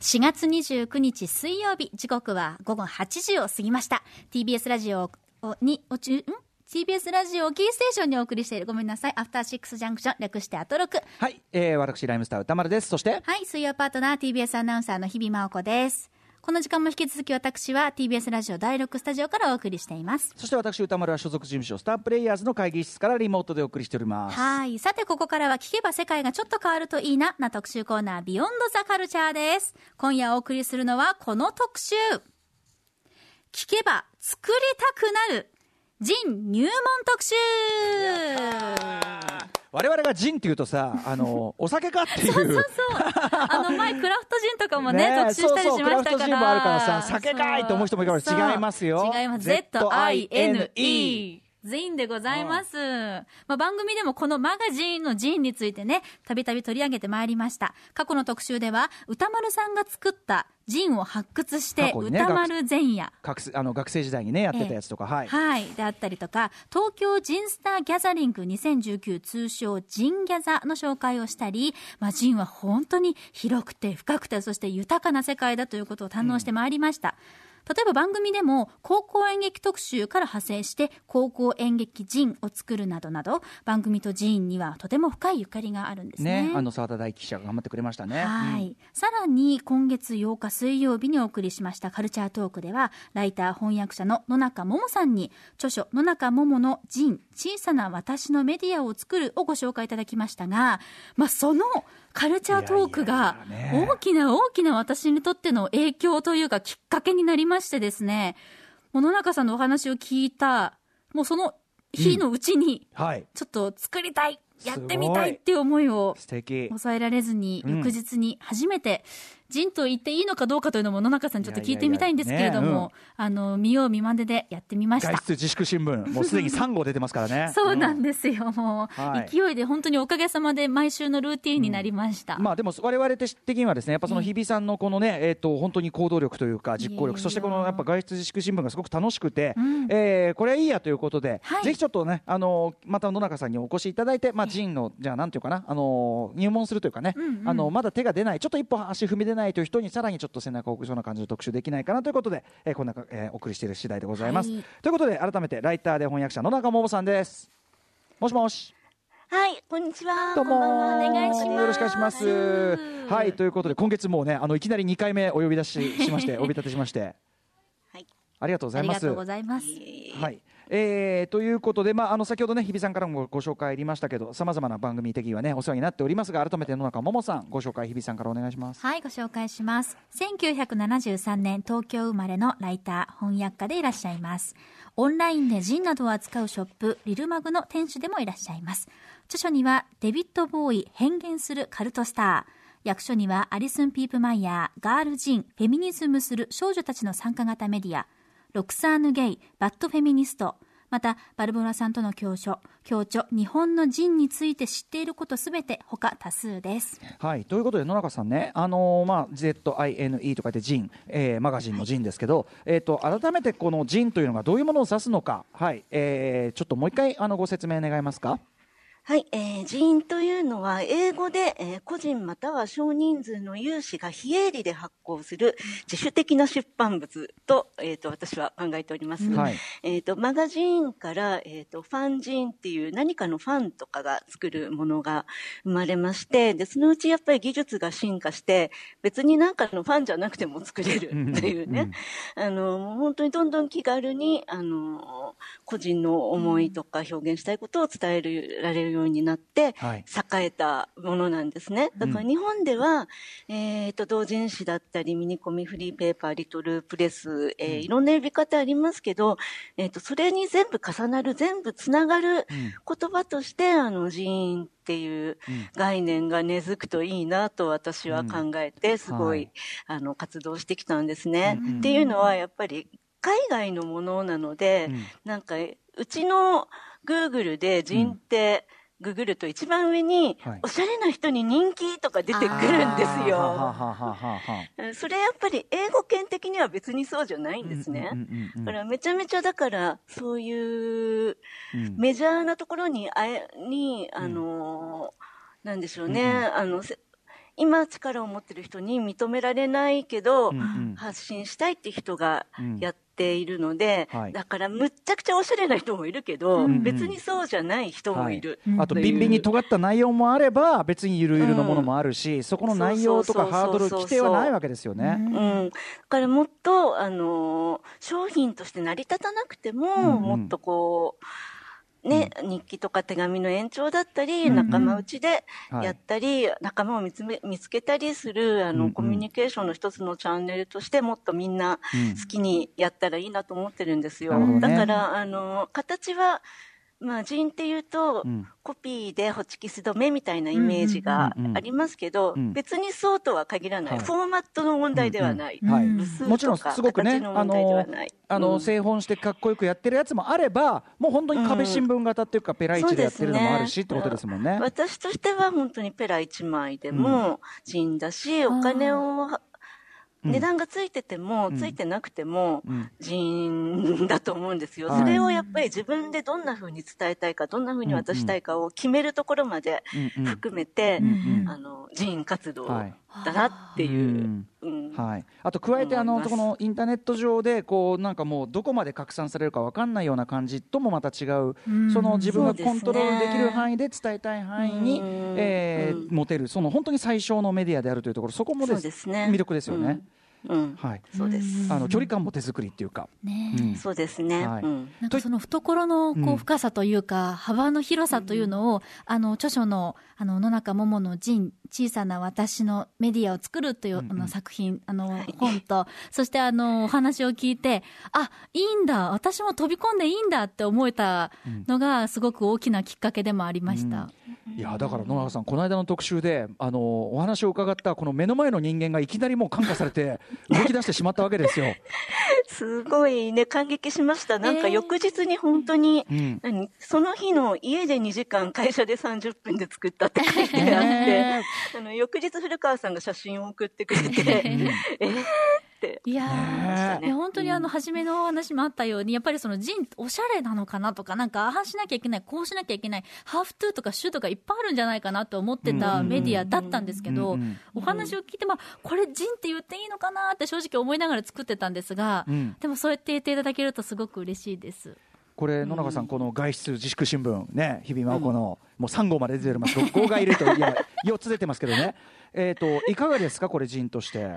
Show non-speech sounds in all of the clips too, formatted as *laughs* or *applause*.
4月29日水曜日、時刻は午後8時を過ぎました。TBS ラジオに、おちゅ、ん TBS ラジオをキーステーションにお送りしている。ごめんなさい。アフターシックスジャンクション、略してアトロク。はい、えー、私、ライムスター歌丸です。そして、はい、水曜パートナー TBS アナウンサーの日々真央子です。この時間も引き続き私は TBS ラジオ第6スタジオからお送りしています。そして私、歌丸は所属事務所、スタープレイヤーズの会議室からリモートでお送りしております。はい。さて、ここからは聞けば世界がちょっと変わるといいな、な特集コーナー、ビヨンドザカルチャーです。今夜お送りするのはこの特集。聞けば作りたくなる、ジン入門特集我々がジンっていうとさ、あの、*laughs* お酒かっていう。そうそう。あの前、クラフトジンとかもね、*laughs* 特集したりしましたから。そうそうクラフトジンもあるからさ酒かいと思う人もいるからそう違いますよ違います。Z-I-N-E ジンでございます。まあ、番組でもこのマガジンのジンについてね、たびたび取り上げてまいりました。過去の特集では、歌丸さんが作ったジンを発掘して、ね歌丸前夜。学生あの学生時代にね、やってたやつとか、はい。はい。であったりとか、東京ジンスターギャザリング2019通称ジンギャザの紹介をしたり、まあ、ジンは本当に広くて深くて、そして豊かな世界だということを堪能してまいりました。例えば番組でも高校演劇特集から派生して高校演劇ジンを作るなどなど番組とジンにはとても深いゆかりがあるんですね。ね、あの澤田大樹記者が頑張ってくれましたね。はい、さらに今月8日水曜日にお送りしましたカルチャートークではライター翻訳者の野中桃さんに著書野中桃の「ジン小さな私のメディアを作る」をご紹介いただきましたが、まあ、そのカルチャートークが大きな大きな私にとっての影響というかきっかけになりましてですね。野中さんのお話を聞いたもうその日のうちにはい。ちょっと作りたい、やってみたいってい。う思いを。抑えられずに、うん。翌日に初めて、ジンと言っていいのかどうかというのも野中さんにちょっと聞いてみたいんですけれどいやいやいやねも、あの、見よう見まねでやってみました。外。出自粛新聞、もうすでに3号出てますからね。*laughs* そうなんんですよ、もう、はい。勢いで本当におかげさまで毎週のルーティーンになりました。まあでも我々的にはですねやっぱその日比さんのこのねえっ、と本当に行動力というか実行力そしてこのやっぱ外出自粛新聞がすごく楽しくて、うん。えーこれはいいやということで、はい。ぜひちょっとねあのまた野中さんにお越しいただいてまあジンのじゃあなんていうかなあの入門するというかね、うんうん。あのまだ手が出ないちょっと一歩足踏み出ないという人にさらにちょっと背中を置くような感じの特集できないかなということで、えーこんな、えーお送りしている次第でございます、はいということで改めてライターで翻訳者野中桃さんですもしもしはい、こんにちは。どうもこんばんはお願いしますよろしくお願いします。はい、ということで、今月もうね、あの、いきなり2回目お呼び出ししまして、*laughs* お呼び立てしまして。はい。ありがとうございます。ありがとうございます。はい。えー、ということで、まあ、あの、先ほどね、日比さんからもご紹介ありましたけど、さまざまな番組的にはね、お世話になっておりますが、改めて野中桃さん、ご紹介、日比さんからお願いします。はい、ご紹介します。1973年東京生まれのライター、翻訳家でいらっしゃいます。オンラインで ZINE などを扱うショップ、リルマグの店主でもいらっしゃいます。著書には、デビッド・ボウイ、変幻するカルトスター。訳書には、アリスン・ピープマイヤー、ガール・ジン、フェミニズムする少女たちの参加型メディア、ロクサーヌ・ゲイ、バッド・フェミニスト、また、ばるぼらさんとの共著、共著、日本の ZINE について知っていることすべて、他多数です。はい、ということで野中さんね、あのーまあ、ZINE と書いてジン、えーマガジンのジンですけど、えー、と改めてこのジンというのがどういうものを指すのか、はいえーちょっともう一回あのご説明願えますか？はい、えー、人員というのは、英語で、えー個人または少人数の有志が非営利で発行する自主的な出版物と、えっ、と、私は考えております。はい。えっ、と、マガジンから、えっ、と、ファンジンっていう何かのファンとかが作るものが生まれまして、で、そのうちやっぱり技術が進化して、別になんかのファンじゃなくても作れるというね、あの、もう本当にどんどん気軽に、あの、個人の思いとか表現したいことを伝えるられるようになって、はい。栄えたものなんですね。だから日本では、えっ、と、同人誌だったり、ミニコミ、フリーペーパー、リトルプレス、えーいろんな呼び方ありますけど、えっ、と、それに全部重なる、全部つながる言葉として、あの、人員っていう概念が根付くといいなと私は考えて、すごい、はいあの、活動してきたんですね。っていうのは、やっぱり、海外のものなので、なんか、うちの Google で人って、ググると一番上に、はい。おしゃれな人に人気とか出てくるんですよ。それやっぱり英語圏的には別にそうじゃないんですね。うんうんうんうん。だからめちゃめちゃだから、そういううん。メジャーなところに、あえ、に、あのーなんでしょうね、あの、せ今力を持ってる人に認められないけど、うんうん。発信したいって人がうん。やっているので、はい。だからむっちゃくちゃおしゃれな人もいるけど、うんうん。別にそうじゃない人もいる。う。んあとビンビンに尖った内容もあれば別にゆるゆるのものもあるし、そこの内容とかハードル規定はないわけですよね。うん、だからもっと、あのー商品として成り立たなくても、うんうん。もっとこう、ね、日記とか手紙の延長だったり、うんうん。仲間内ではいやったり、仲間を見つめ見つけたりする、あの、うんうん。コミュニケーションの一つのチャンネルとして、もっとみんなうん。好きにやったらいいなと思ってるんですよ。なるほどね。だから、あのー形は、まあ、人っていうと、うん。コピーでホチキス止めみたいなイメージがうんうんうんうん。ありますけど、うん。別にそうとは限らない。はい。フォーマットの問題ではない。はいうん部数とかもちろんすごくね形のあの、うん。製本してかっこよくやってるやつもあればもう本当に壁新聞型っていうか、ペライチでやってるのもあるし、ってことですもんね。私としては本当にペラ1枚でも人だし、お金を、うん値段がついてても、うん。ついてなくてもうん。人だと思うんですよ。はい。それをやっぱり自分でどんな風に伝えたいか、どんな風に渡したいかを決めるところまで含めて、あの、人活動はいだなっていう。はい、あと加えてあのこのインターネット上でこうなんかもうどこまで拡散されるかわかんないような感じともまた違う、うん。その自分がコントロールできる範囲で伝えたい範囲に、うんえーうん。持てるその本当に最小のメディアであるというところそこもです。ですね。魅力ですよね。うん。うん。はい、そうです。うんあの距離感も手作りっていうか、ねうん。そうですね。はい。うん。なんかその懐のこう深さというか、幅の広さというのを、あの著書のあの野中桃の陣小さな私のメディアを作るというあうんうん。の作品、あの本と、そしてあのお話を聞いて、あいいんだ、私も飛び込んでいいんだって思えたのが、すごく大きなきっかけでもありました。いやだから野中さんこの間の特集であのお話を伺ったこの目の前の人間がいきなりもう感化されて *laughs* 動き出してしまったわけですよ。すごいね、感激しました。なんかえー翌日に本当に、うん。何その日の家で2時間、会社で30分で作ったって書いてあって、ね *laughs* あの翌日古川さんが写真を送ってくれて、*laughs* *laughs* えーって。いやー、ねいや本当にあの初めのお話もあったように、やっぱりそのジンおしゃれなのかなとか、なんかああしなきゃいけない、こうしなきゃいけない、ハーフトゥーとかシューとかいっぱいあるんじゃないかなと思ってたメディアだったんですけど、お話を聞いて、まあ、これジンって言っていいのかなって正直思いながら作ってたんですが、うん。でもそうやって言っていただけるとすごく嬉しいです。これ野中さん、この外出自粛新聞ね日々真央子の、もう3号まで出てます。6号がいるといや4つ出てますけどね。えっ、といかがですかこれ陣として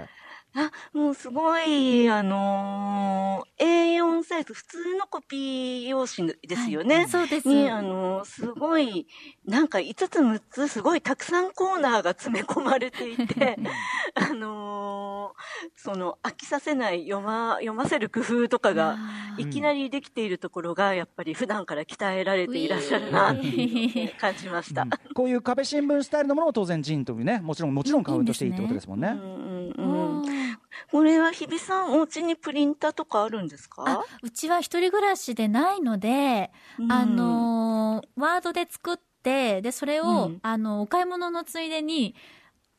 あ、もうすごい、あのー A4 サイズ、普通のコピー用紙ですよね。はいそうですに、あのーすごい、なんか5つ6つ、すごいたくさんコーナーが詰め込まれていて、*laughs* あのーその、飽きさせない、読ま、読ませる工夫とかが、いきなりできているところが、やっぱり普段から鍛えられていらっしゃるな、っていうのを感じました。*laughs* こういう壁新聞スタイルのものを当然陣というねもちろんもちろんカウントしていいってことですもんね。うんうんううんんこれは日比さん、お家にプリンターとかあるんですあかうちは一人暮らしでないので、うん。あのーワードで作って、で、それを、うん。あの、お買い物のついでに、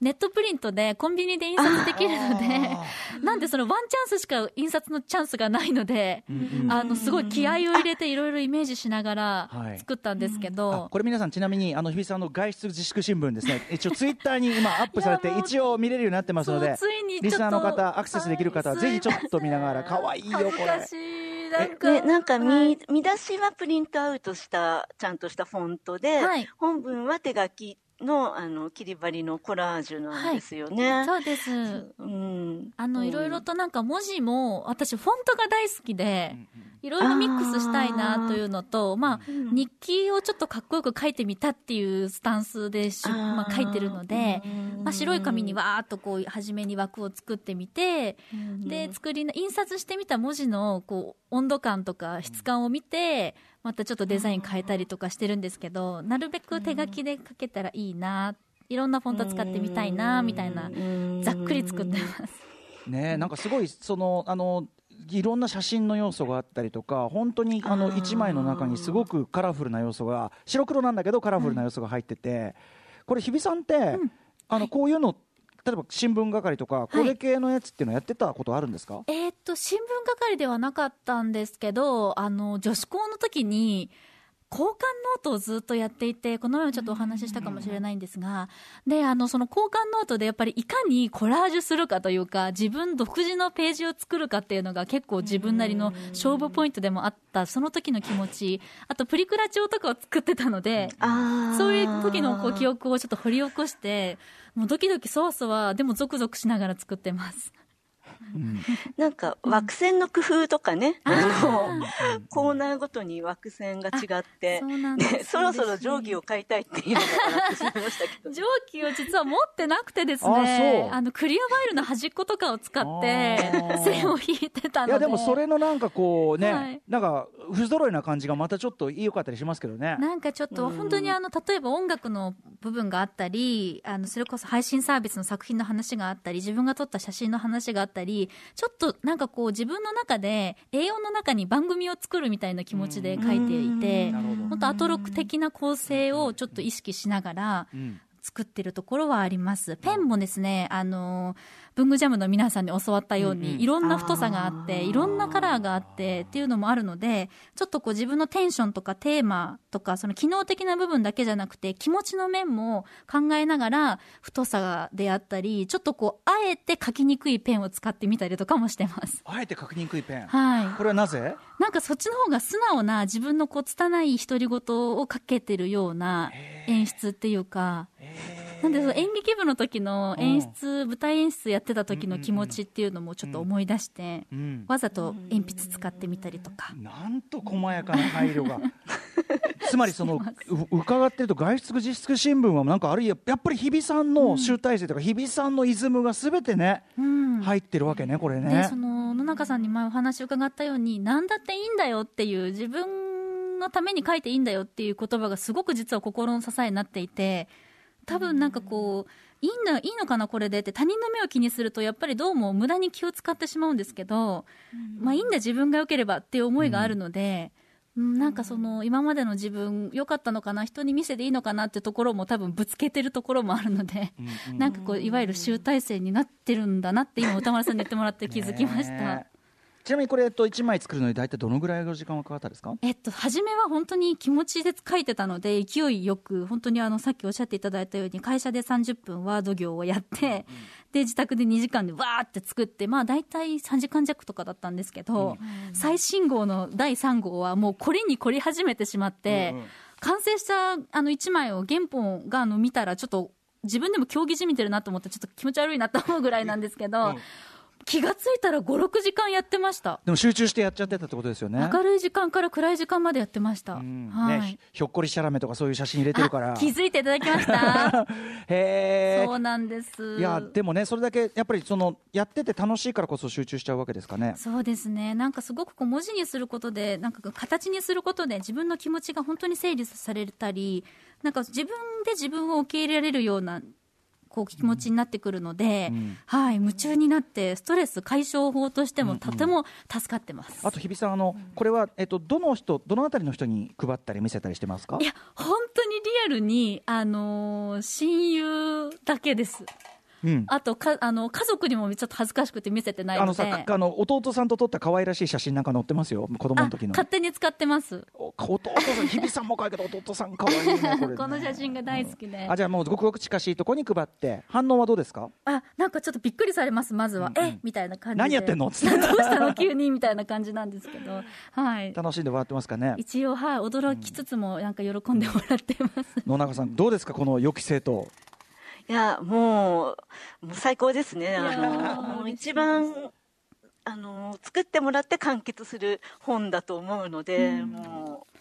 ネットプリントでコンビニで印刷できるので、*laughs* なんでそのワンチャンスしか印刷のチャンスがないので、うんうん。あの、すごい気合を入れていろいろイメージしながらはい。作ったんですけあど、これ皆さんちなみにあの日比さんの外出自粛新聞ですね。*laughs* 一応ツイッターに今アップされて一応見れるようになってますのでついにリスナーの方アクセスできる方はぜひちょっと見ながらはい可愛いよこれ。なんか、ね、なんか見、はい。見出しはプリントアウトした、ちゃんとしたフォントで、はい。本文は手書きの、あの、切り張りのコラージュなんですよね。そうです。うん。あの、うん。いろいろとなんか文字も、私フォントが大好きで、いろいろミックスしたいなというのと、まあ、うん。日記をちょっとかっこよく書いてみたっていうスタンスでし、まあ、書いてるので、まあ、白い紙にわーっとこう、初めに枠を作ってみて、で、作りな、印刷してみた文字の、こう、温度感とか質感を見て、またちょっとデザイン変えたりとかしてるんですけど、なるべく手書きで書けたらいいな、いろんなフォント使ってみたいな、みたいな、ざっくり作ってます。ねなんかすごいそのあのいろんな写真の要素があったりとか本当にあのあー1枚の中にすごくカラフルな要素が白黒なんだけどカラフルな要素が入ってて、これ日比さんって、あのこういうの例えば新聞係とかこれ系のやつっていうのやってたことあるんですか、えーっと、新聞係ではなかったんですけど、あの、女子校の時に、交換ノートをずっとやっていて、この前もちょっとお話ししたかもしれないんですが、で、あの、その交換ノートでやっぱりいかにコラージュするかというか、自分独自のページを作るかっていうのが結構自分なりの勝負ポイントでもあった、その時の気持ち、あとプリクラ帳とかを作ってたので、そういう時のこう記憶をちょっと掘り起こして、もうドキドキそわそわ、でもゾクゾクしながら作ってます。なんか枠線の工夫とかね、あのコーナーごとに枠線が違って。そうなんですでそろそろ定規を買いたいっていうのがなってしまいましたけど。蒸気を実は持ってなくてですあね、あのクリアファイルの端っことかを使って線を引いてたので。いやでもそれのなんかこうね、はい。なんか不揃いな感じがまたちょっと良かったりしますけどね。なんかちょっと本当にあの例えば音楽の部分があったりあのそれこそ配信サービスの作品の話があったり自分が撮った写真の話があったりちょっとなんかこう自分の中で A4 の中に番組を作るみたいな気持ちで書いていて本当アトロック的な構成をちょっと意識しながらうん作ってるところはあります。ペンもですね、あの、文具ジャムの皆さんに教わったように、いろんな太さがあって、いろんなカラーがあってっていうのもあるので、ちょっとこう自分のテンションとかテーマとか、その機能的な部分だけじゃなくて、気持ちの面も考えながら、太さであったり、ちょっとこう、あえて書きにくいペンを使ってみたりとかもしてます。あえて書きにくいペン。はい。これはなぜ？なんかそっちの方が素直な自分のこう拙い独り言をかけてるような演出っていうか、なんでその演劇部の時の演出、舞台演出やってた時の気持ちっていうのもちょっと思い出して、うん。わざと鉛筆使ってみたりとか。なんと細やかな配慮が。*laughs* つまりそのう伺ってると外出自粛新聞はなんかあるいはやっぱり日比さんの集大成とか日比さんのイズムがすべてねうん。入ってるわけねこれで、ねそ。の野中さんに前お話を伺ったように、何だっていいんだよっていう、自分のために書いていいんだよっていう言葉がすごく実は心の支えになっていて、多分なんかこう、いいんだ、いいのかなこれでって他人の目を気にするとやっぱりどうも無駄に気を使ってしまうんですけど、まあいいんだ自分が良ければっていう思いがあるので、うん。なんかその今までの自分良かったのかな人に見せていいのかなってところも多分ぶつけてるところもあるので、なんかこういわゆる集大成になってるんだなって今歌丸さんに言ってもらって気づきました。ねちなみにこれえっと一枚作るのに大体どのぐらいの時間がかかったですか？えっと、初めは本当に気持ちで書いてたので、勢いよく、本当にあの、さっきおっしゃっていただいたように、会社で30分ワード業をやって、で、自宅で2時間でわーって作って、まあ大体3時間弱とかだったんですけど、最新号の第3号はもう凝りに凝り始めてしまって、うんうん。完成したあの1枚を原本があの見たら、ちょっと自分でも競技じみてるなと思って、ちょっと気持ち悪いなと思うぐらいなんですけど、気がついたら5、6時間やってました。でも集中してやっちゃってたってことですよね。明るい時間から暗い時間までやってました。うんはい。ねひひょっこりしゃらめとかそういう写真入れてるから。あ気づいていただきました。*laughs* へえ。そうなんです。いやでもねそれだけやっぱりそのやってて楽しいからこそ集中しちゃうわけですかね。そうですね。なんかすごくこう文字にすることで、なんか形にすることで自分の気持ちが本当に整理されたり、なんか自分で自分を受け入れられるような、こう気持ちになってくるので、うんはい、夢中になって、ストレス解消法としてもとても助かってます。あと日比さんあのこれはえっとどの人どのあたりの人に配ったり見せたりしてますか？い。や、本当にリアルに、あのー親友だけです。うん。あとか、あの、家族にもちょっと恥ずかしくて見せてないので。あのさあの弟さんと撮った可愛らしい写真なんか載ってますよ子供の時の。勝手に使ってます。お弟さん日比さんも可愛いけど弟さん可愛いね *laughs* これね。この写真が大好きで。あじゃあもうごくごく近しいとこに配って反応はどうですか？あ、なんかちょっとびっくりされます、まずは。え？みたいな感じで。何やってんの？つって *laughs* どうしたの？急にみたいな感じなんですけど。はい。楽しんで笑ってますかね？一応、はい、驚きつつも、なんか喜んでもらってます。野中さんどうですか？この良き生徒。いや、もう、もう最高ですね。やあの、もう一番、あの、作ってもらって完結する本だと思うので、もう、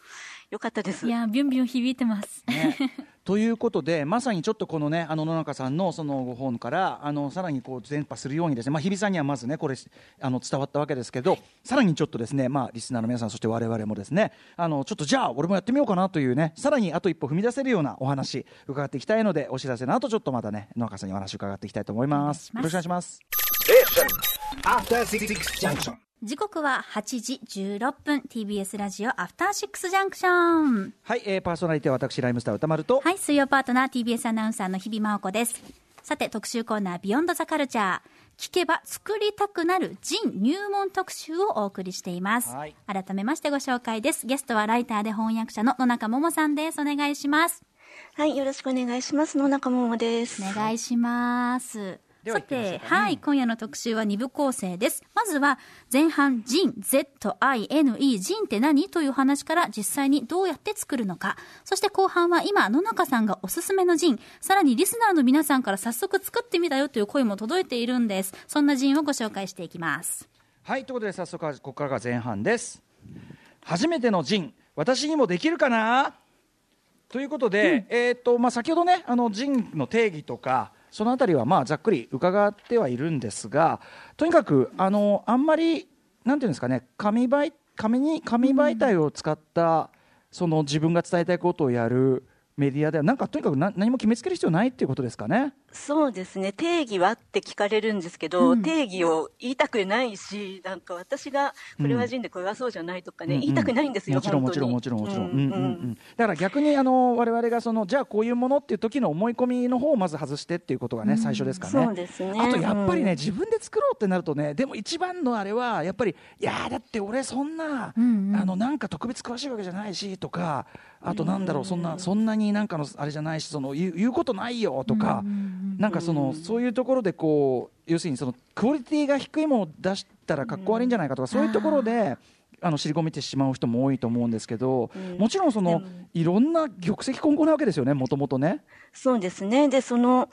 よかったです。いや、ビュンビュン響いてます。ね、ということでまさにちょっとこのねあの野中さんのそのご本からあのさらにこう伝播するようにですね、まあ、日比さんにはまずねこれあの伝わったわけですけどさらにちょっとですね、まあ、リスナーの皆さんそして我々もですねあのちょっとじゃあ俺もやってみようかなというねさらにあと一歩踏み出せるようなお話伺っていきたいのでお知らせの後ちょっとまたね野中さんにお話伺っていきたいと思います。よろしくお願いします.時刻は8時16分、TBS ラジオアフターシックスジャンクション。はい、えー、パーソナリティは私ライムスター歌丸と、はい、水曜パートナー TBS アナウンサーの日々真央子です。さて特集コーナービヨンドザカルチャー聞けば作りたくなるジン入門特集をお送りしています、はい改めましてご紹介ですゲストはライターで翻訳者の野中桃さんですお願いしますはい、よろしくお願いします。野中桃です。お願いします。さて、はい、今夜の特集は2部構成です。まずは、前半、ジン、Z-I-N-E、ジンって何？という話から実際にどうやって作るのか。そして後半は今、野中さんがおすすめのジン、さらにリスナーの皆さんから早速作ってみたよという声も届いているんです。そんなジンをご紹介していきます。はいということで早速ここからが前半です初めてのジン私にもできるかな？ということで、えーとまあ、先ほどねあのジンの定義とかそのあたりはまあざっくり伺ってはいるんですがとにかくあのあんまりなんていうんですかね紙媒紙に紙媒体を使った、その自分が伝えたいことをやるメディアではなんかとにかく何何も決めつける必要ないっていうことですかね？そうですね。定義はって聞かれるんですけど、うん。定義を言いたくないし、なんか私が、これは人でこれはそうじゃないとかね、うん。うん言いたくないんですよ、もちろん。も本当に。ちろんもちろんもちろん、だから逆にあの我々がそのじゃあこういうものっていう時の思い込みの方をまず外してっていうことがね、最初ですかね。そうですね。あとやっぱりね、うん。自分で作ろうってなるとねでも一番のあれはやっぱりいやーだって俺そんな、うんうん。あのなんか特別詳しいわけじゃないしとかあとなんだろうそんなそんなになんかのあれじゃないしその言う言うことないよとか、なんかそのそういうところでこう要するにそのクオリティが低いものを出したらかっこ悪いんじゃないかとか、そういうところで。あの尻込みてしまう人も多いと思うんですけど、うんもちろんその、いろんな玉石混合なわけですよね、もともとね。そうですね。で、その、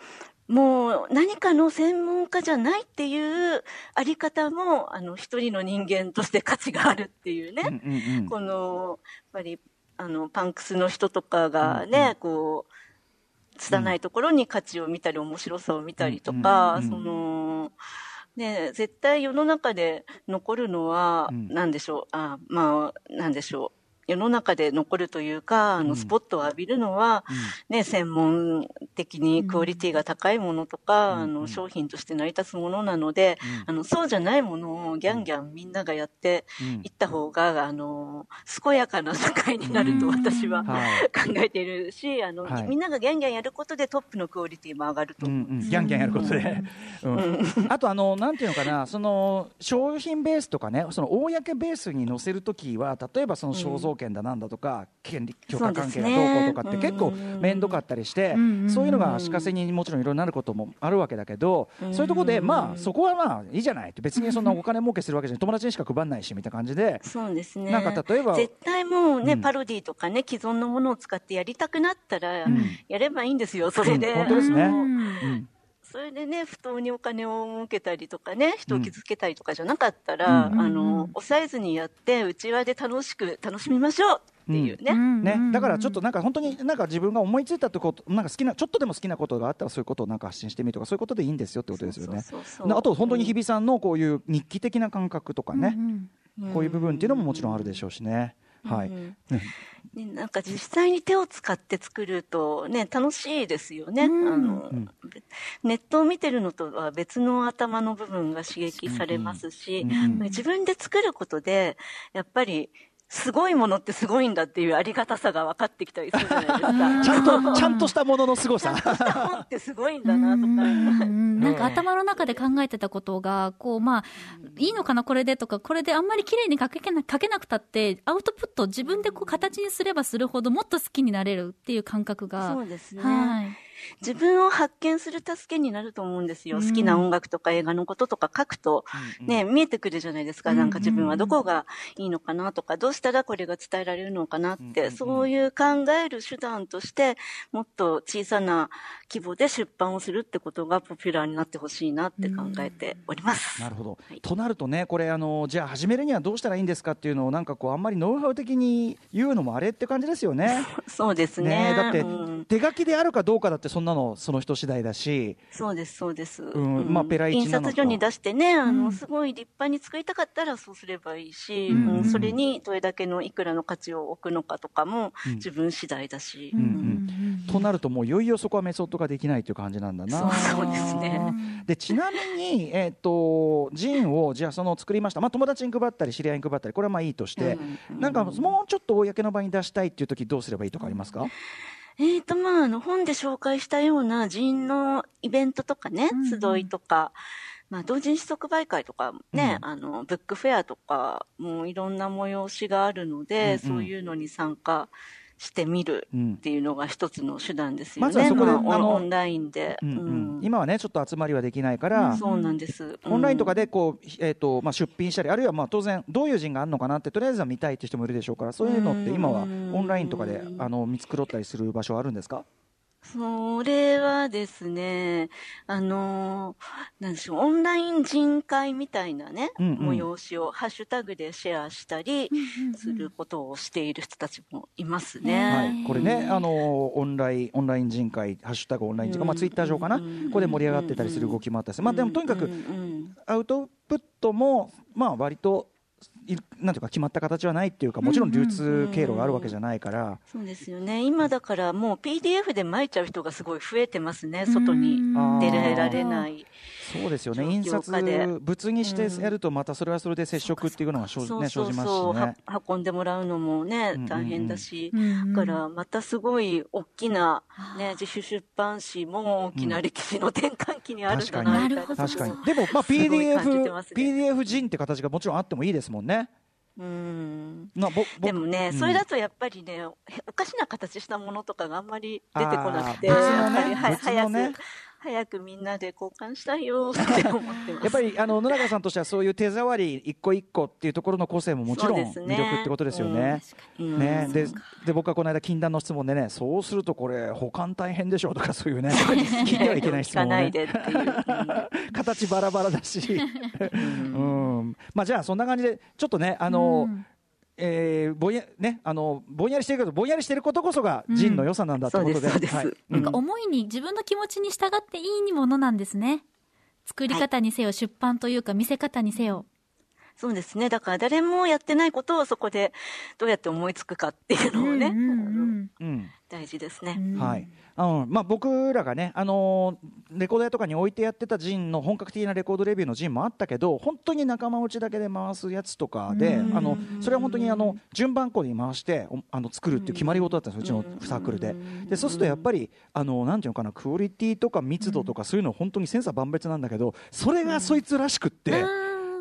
もう何かの専門家じゃないっていうあり方も、あの、一人の人間として価値があるっていうね。うんうんうんこの、やっぱり、あの、パンクスの人とかがね、こう、拙いところに価値を見たり、面白さを見たりとか、うんうん。その、ね、絶対世の中で残るのは、うん。なんでしょう、あ、まあ、なんでしょう。世の中で残るというか、あの、スポットを浴びるのは、ね、専門的にクオリティが高いものとか、うん。あの、商品として成り立つものなので、うん。あの、そうじゃないものをギャンギャンみんながやってうん。いった方が、あの、健やかな社会になると私ははい。考えているし、あの、はい。みんながギャンギャンやることでトップのクオリティも上がるとう思う。ん。うん。ギャンギャンやることで、うん。あとあのなんていうのかなその商品ベースとかねその公ベースに載せるときは例えばその肖像権だなんだとか、権利許可関係がどうこうとかって結構面倒かったりして、うん。そういうのが足かせにもちろんいろいろなることもあるわけだけど、うん。そういうところでまあそこはまあいいじゃないって別にそんなお金儲けするわけじゃない友達にしか配んないしみたいな感じで。そうですね。なんか例えば絶対もうね、うん。パロディとかね、既存のものを使ってやりたくなったら、ん。やればいいんですよ、それで。うん。本当ですねそれでね、不当にお金を儲けたりとかね、人を傷つけたりとかじゃなかったら、うん。あの、抑えずにやって、内輪で楽しく楽しみましょうっていうね。ね、だからちょっとなんか本当になんか自分が思いついたとことなんか好きなちょっとでも好きなことがあったらそういうことをなんか発信してみるとかそういうことでいいんですよってことですよね。あと本当に日比さんのこういう日記的な感覚とかね、うんこういう部分っていうのももちろんあるでしょうしね。はい。うん。ねね、なんか実際に手を使って作るとね、楽しいですよね。うん。あのん。ネットを見てるのとは別の頭の部分が刺激されますし、うん。うん。自分で作ることで、やっぱり、すごいものってすごいんだっていうありがたさが分かってきたりするじゃないですか。*laughs* ちゃんとちゃんとしたものの凄さ。本ってすごいんだなとか。うんなんか頭の中で考えてたことが、こう、まあ、いいのかな、これでとか、これであんまり綺麗に書けな書けなくたって、アウトプットを自分でこう形にすればするほど、もっと好きになれるっていう感覚が。そうですね。はい。自分を発見する助けになると思うんですよ。好きな音楽とか映画のこととか書くと、ね、見えてくるじゃないですか。なんか自分はどこがいいのかなとか、どうしたらこれが伝えられるのかなって、そういう考える手段として、もっと小さな規模で出版をするってことがポピュラーになってほしいなって考えております。なるほど、はいとなるとね、これあの、じゃあ始めるにはどうしたらいいんですかっていうのを、なんかこう、あんまりノウハウ的に言うのもあれって感じですよね。そうですね。だって、うん手書きであるかどうかだって、そんなの、その人次第だし、そうです、そうです。んまあペライチ印刷所に出してね、あの、うんすごい立派に作りたかったらそうすればいいし、うん。うん。それにどれだけのいくらの価値を置くのかとかもうん。自分次第だし。うんうん。となると、もういよいよそこはメソッドができないという感じなんだな。そうですね。でちなみに、えっとジンをじゃあその作りました、まあ、友達に配ったり知り合いに配ったりこれはまあいいとして、うん。なんかもうちょっと公の場に出したいっていう時どうすればいいとかありますか、えっ、と、まあ、あの、本で紹介したような人員のイベントとかね、うんうん。集いとか、まあ、同人誌即売会とかね、うん。あの、ブックフェアとか、もういろんな催しがあるので、うんうん。そういうのに参加してみるうんっていうのが一つの手段ですよね。まずはそこでまあオンラインで。うんうんうん今はねちょっと集まりはできないから、そうなんです。オンラインとかで、でこう、えーとまあ、出品したりあるいはまあ当然どういう人があるのかなってとりあえずは見たいって人もいるでしょうからそういうのって今はオンラインとかであの見繕ったりする場所はあるんですか？それはですね、あの、なんでしょう、オンライン人会みたいなね、うんうん。催しをハッシュタグでシェアしたりすることをしている人たちもいますね。はい、これね、あのオンラインオンライン人会、ハッシュタグオンライン人会、まあ、ツイッター上かな、うんここで盛り上がってたりする動きもあったりする、まあ、でもとにかくアウトプットも、まあ割といなんていうか、決まった形はないっていうか、もちろん流通経路があるわけじゃないから、そうですよね。今だからもう PDF で巻いちゃう人がすごい増えてますね、外に出られない。そうですよね、印刷、物にしてやると、またそれはそれで接触っていうのが生,、ね、そうそう生じますそう、しね。は運んでもらうのもねうんうんうん、大変だし。うんだから、またすごい大きな、ね、自主出版誌も大きな歴史の転換期にあるんだな、確か確かに。でも、まあ、PDF、ね。PDF 人って形がもちろんあってもいいですもんね。うん。なぼぼでもね、うん。それだとやっぱりね、おかしな形したものとかがあんまり出てこなくて、あーやっぱり早く、早くみんなで交換したいよ。*laughs* って思ってます。やっぱりあの野中さんとしてはそういう手触り一個一個っていうところの個性ももちろん魅力ってことですよね。うんね、でで僕はこの間禁断の質問でねそうするとこれ保管大変でしょうとかそういうね聞いてはいけない質問をね。*laughs* 形バラバラだし、うん。まあ、じゃあそんな感じでちょっとねあの、うんえーぼんやねあのぼんやりしてるけどぼんやりしてることこそがジンの良さなんだってことで、はい。なんか思いに自分の気持ちに従っていいものなんですね。作り方にせよ、出版というか見せ方にせよ。そうですね。だから誰もやってないことをそこでどうやって思いつくかっていうのをね、うんうんうん大事ですね。うんはいあのまあ、僕らがね、あのーレコード屋とかに置いてやってたジンの本格的なレコードレビューのジンもあったけど本当に仲間内だけで回すやつとかで、うんあのそれは本当にあの順番こに回しておあの作るっていう決まり事だったんですよ、うちのサークルで。でそうするとやっぱりあのなんていうのかなクオリティとか密度とかそういうの本当に千差万別なんだけどそれがそいつらしくって。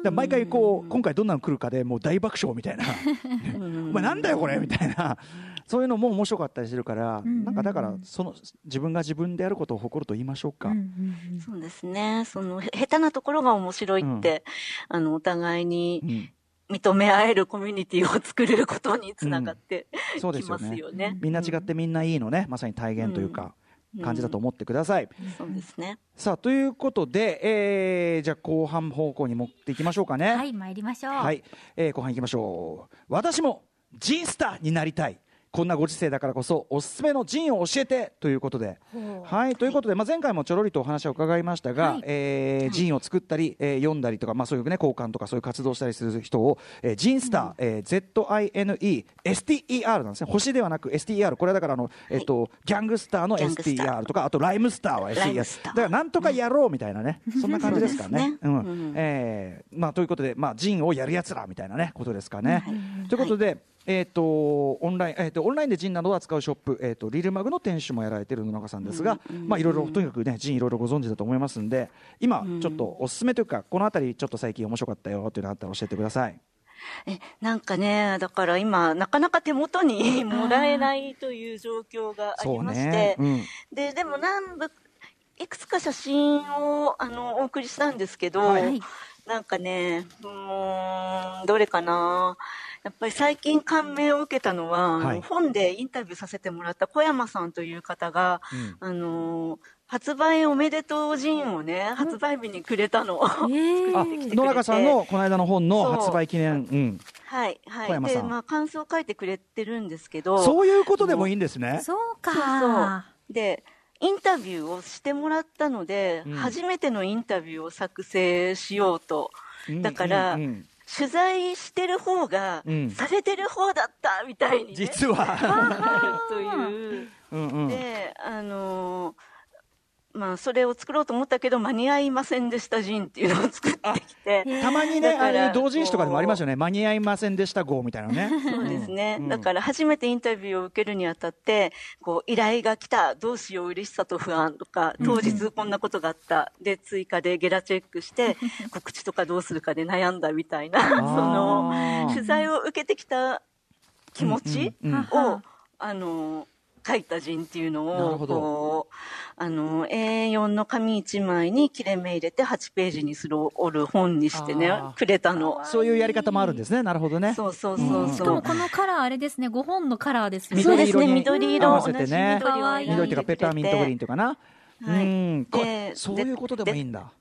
だ毎回こう今回どんなの来るかでもう大爆笑みたいな。*laughs* *laughs* お前なんだよこれみたいな。そういうのも面白かったりするからんなんかだからその自分が自分でやることを誇ると言いましょうか、うんうんうん。そうですね。その、へ下手なところが面白いって、あの、お互いにうん。認め合えるコミュニティを作れることにつながってきまそうですよね。すよね。みんな違ってみんないいのね。まさに体現というか、感じだと思ってください、そうですね。さあということで、えーじゃあ後半方向に持っていきましょうかね。はい、参りましょう。はい、えー後半いきましょう。私もジンスターになりたいこんなご時世だからこそおすすめのジンを教えてということで。はいということで、まあ、前回もちょろりとお話を伺いましたが、はい。えージンを作ったり、えー読んだりとか、まあ、そういうね交換とかそういう活動したりする人を、えージンスター、えー ZINESTER なんですね。星ではなく STER これはだからあの、えっとギャングスターのギャングスター。STR とかあとライムスターは STR だからなんとかやろうみたいなね、そんな感じですかね。そうね。うん。うん。えーまあ、ということで、まあ、ジンをやるやつらみたいな、ね、ことですかね。ということで、えー、とオンラインえー、とオンラインでジンなどを扱うショップ、えー、とリルマグの店主もやられている野中さんですが、まあ、いろいろとにかく、ね、ジンいろいろご存知だと思いますんで今、ちょっとおすすめというかこの辺りちょっと最近面白かったよというのがあったら教えてください。え、なんかね、だから今、なかなか手元にもらえないという状況がありまして、うん。で、でも何部、いくつか写真を、あの、お送りしたんですけど、はい。なんかね、うーん、どれかな？やっぱり最近感銘を受けたのは、あのはい。本でインタビューさせてもらった小山さんという方が、あの、発売おめでとうジンをね、発売日にくれたの。野中さんのこの間の本の発売記念、うん、はい、はい。小山さん。で、まあ、感想を書いてくれてるんですけど、そういうことでもいいんですね。そうそうそう。か。で、インタビューをしてもらったので、うん。初めてのインタビューを作成しようと。うんだから、うんうん取材してる方が、うん。されてる方だったみたいに、ね、実は、*laughs* という。うんうん。で、あのーまあ、それを作ろうと思ったけど、間に合いませんでしたジンっていうのを作ってきて。たまにね、あれ同人誌とかでもありますよね。間に合いませんでした号みたいなのね。そうですね、うん。だから初めてインタビューを受けるにあたって、こう依頼が来た、どうしよう、嬉しさと不安とか、当日こんなことがあった、で、追加でゲラチェックして、*laughs* 告知とかどうするかで悩んだみたいな、その取材を受けてきた気持ちうんうんうん。を、あの、書いた陣っていうのを、なるほどこう、あの、A4 の紙1枚に切れ目入れて8ページにする、折る本にしてねくれたの。そういうやり方もあるんですね。なるほどね。そうそうそうしかそう。もこのカラーあれですね5本のカラーですよそうですね、緑色に緑色。合わせてね緑というかペッパーミントグリーンというかな。はいうん。そういうことでもいいんだ。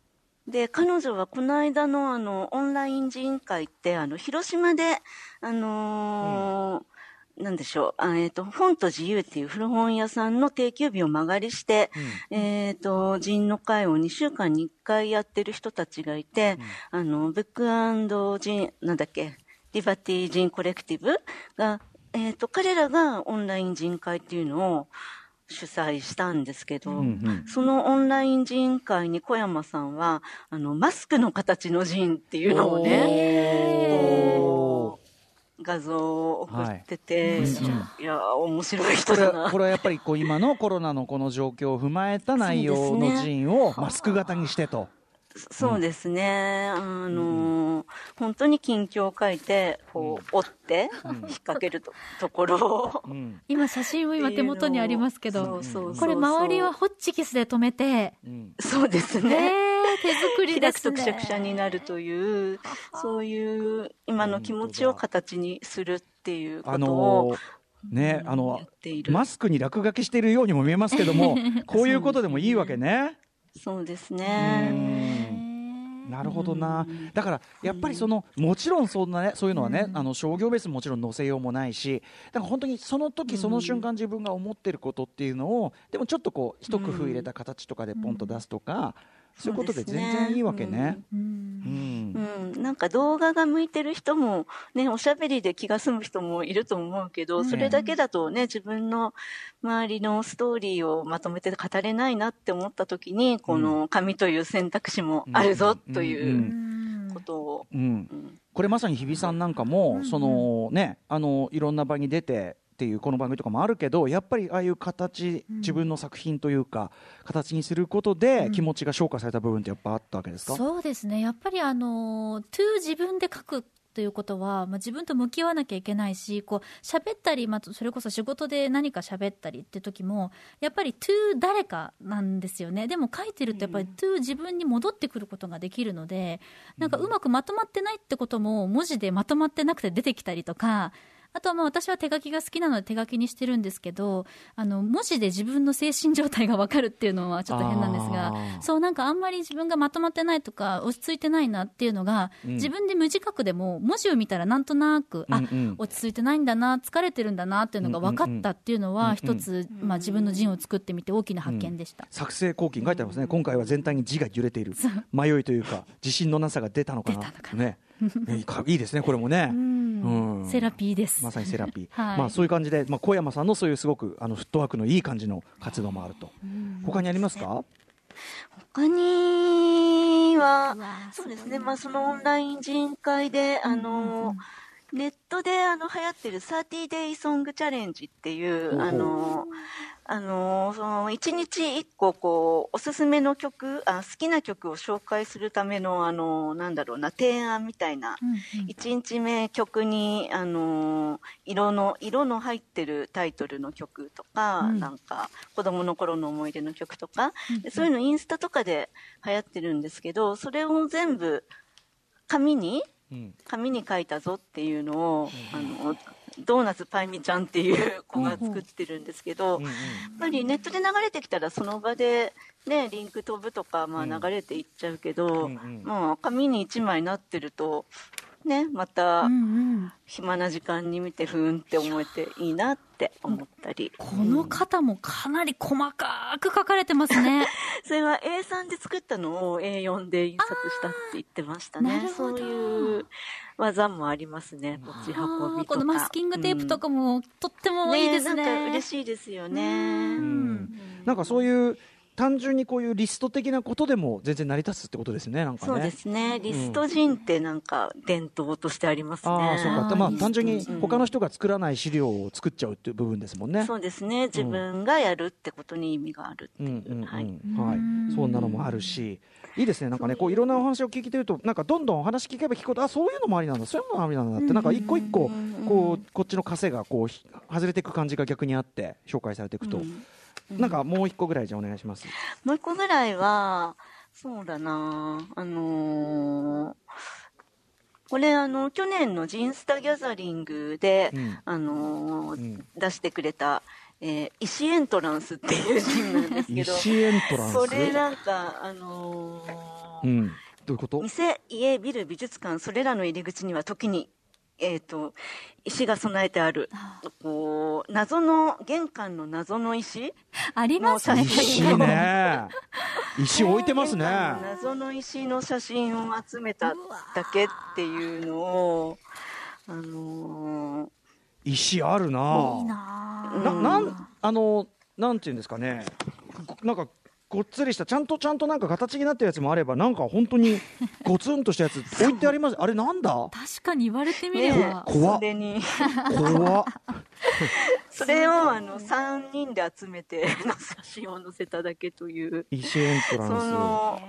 で、彼女はこの間のあの、オンライン人員会って、あの、広島で、あのーなんでしょう、あえっ、と、本と自由っていう古本屋さんの定休日を間借りして、えっ、と、人の会を2週間に1回やってる人たちがいて、あの、ブックジン、なんだっけ、リバティジンコレクティブが、えっ、と、彼らがオンライン人会っていうのを主催したんですけど、うんうん。そのオンライン人会に小山さんは、あの、マスクの形の人っていうのをね、画像を送ってて、はいい、や、面白い人これだな。これはやっぱりこう今のコロナのこの状況を踏まえた内容のそうですね陣をマスク型にしてと。そうですね。あのー本当に近況を書いて、こう、折って、引っ掛けるとところを。うん。*laughs* 今写真も今手元にありますけど。そうそうそうこれ周りはホッチキスで留めて。うん。そうですえね。ー、手作り開くですね。とくしゃくしゃになるという、そういう今の気持ちを形にするっていうこあとをねあの。マスクに落書きしているようにも見えますけども、*laughs* こういうことでもいいわけね。そうですうね。んなるほどな、だからやっぱりそのもちろんそんなねそういうのはね、あの商業ベースももちろん載せようもないしだから本当にその時その瞬間自分が思ってることっていうのをでもちょっとこう一工夫入れた形とかでポンと出すとか、そういうことで全然いいわけね。うんうん。うん、なんか動画が向いてる人も、ね、おしゃべりで気が済む人もいると思うけど、それだけだとね、自分の周りのストーリーをまとめて語れないなって思った時に、この紙という選択肢もあるぞとうんいううん。ことを、これまさに日比さんなんかも、そのねあのいろんな場に出てっていうこの番組とかもあるけどやっぱりああいう形、自分の作品というか形にすることで気持ちが消化された部分ってやっぱあったわけですか、そうですね。やっぱりあの to 自分で書くということは、まあ、自分と向き合わなきゃいけないしこう喋ったり、まあ、それこそ仕事で何か喋ったりって時もやっぱり to 誰かなんですよね。でも書いてるとやっぱり to 自分に戻ってくることができるのでなんかうまくまとまってないってことも文字でまとまってなくて出てきたりとかあとはまあ私は手書きが好きなので手書きにしてるんですけどあの文字で自分の精神状態が分かるっていうのはちょっと変なんですがそうなんかあんまり自分がまとまってないとか落ち着いてないなっていうのが、うん。自分で無自覚でも文字を見たらなんとなく、あうんうん。落ち着いてないんだな疲れてるんだなっていうのが分かったっていうのはうんうん。一つ、まあ、自分の陣を作ってみて大きな発見でした。作成後期に書いてありますね、今回は全体に字が揺れている。迷いというか自信のなさが出たのかな。出たのかな。ねね *laughs* いいですねこれもね、うん。うん。セラピーです。まさにセラピー、*laughs* はい。まあ、そういう感じで、まあ、小山さんのそういうすごくあのフットワークのいい感じの活動もあると、他にありますか、他にはそうですね、まあそのオンライン人会で、あの、ネットであの流行ってる 30day ソングチャレンジっていう、あの、あの、その一日一個こう、おすすめの曲、あ、好きな曲を紹介するための、あの、なんだろうな、提案みたいな、うんうん。一日目曲に、あの色の、色の入ってるタイトルの曲とか、うん。なんか、子供の頃の思い出の曲とか、でそういうのインスタとかで流行ってるんですけど、それを全部、紙に、うん紙に書いたぞっていうのを、あの、ドーナツパイミちゃんっていう子が作ってるんですけど、やっぱりネットで流れてきたらその場で、ね、リンク飛ぶとか、まあ、流れていっちゃうけど、うんう紙に1枚なってると、ね、また暇な時間に見てふーんって思えていいなって思ったり、この方もかなり細かく書かれてますね。*laughs* それは A3 で作ったのを A4 で印刷したって言ってましたね。なるほど。そういう技もありますね。持ち運びこのマスキングテープとかもとってもいいですね。なんか嬉しいですよね。ん。なんかそういう単純にこういうリスト的なことでも全然成り立つってことですねなんかね。そうですね。リスト人ってなんか伝統としてありますね。ああそうか。まあ単純にうん。他の人が作らない資料を作っちゃうっていう部分ですもんね。そうですね。自分がやるってことに意味があるってうんいう。うんうんはい。はい、そんなのもあるし、いいですね、なんかね、こういろんなお話を聞いてると、なんかどんどんお話聞けば聞くほど、あそういうのもありなんだ、そういうのもありなんだって、なんか一個一個、こうこっちの枷がこうひ外れていく感じが逆にあって、紹介されていくと、なんかもう一個ぐらい、じゃあお願いします。もう一個ぐらいは、そうだな。あのーこれあの、去年のジンスタギャザリングで、うん。あのーうん。出してくれた、えー石エントランスっていうジンなんですけど、石エントランス？それなんか、あのーうん、どういうこと？店、家、ビル、美術館、それらの入り口には時に、えっ、と、石が備えてある、こう、謎の、玄関の謎の石 *laughs* ありますね。石ね、*laughs* 石置いてますね。謎の石の写真を集めただけっていうのを、あのー石あるいいな。なうんななんあのなんていうんですかねごなんかごっつりしたちゃんとちゃんとなんか形になってるやつもあればなんか本当に *laughs* ゴツンとしたやつ置いてあります。あれなんだ？確かに言われてみれねば。怖っ。それに、怖っ。*laughs* それをあの、3人で集めての写真を載せただけという、石エントラそンの、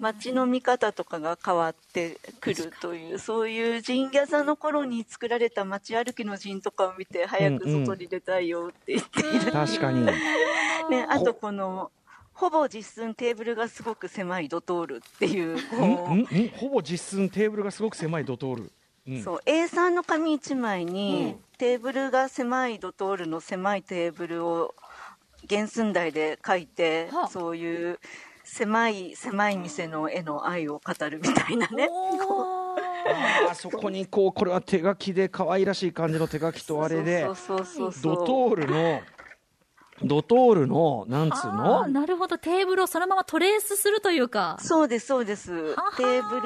街の見方とかが変わってくるという、そういうジンギャザの頃に作られた街歩きのジンとかを見て、早く外に出たいよって言っている。ス確かに。ね、あとこの、ほぼ実寸テーブルがすごく狭いドトールっていう、こんんん？ほぼ実寸テーブルがすごく狭いドトール、うん。う、そう、A3 の紙1枚に、テーブルが狭いドトールの狭いテーブルを原寸大で描いてはあ、そういう狭い、狭い店の絵の愛を語るみたいなね。*laughs* あーそこにこうこれは手書きで可愛らしい感じの手書きとあれで。ドトールのドトールのなんつうあのーなるほど、テーブルをそのままトレースするというか。そうです、そうです。テーブ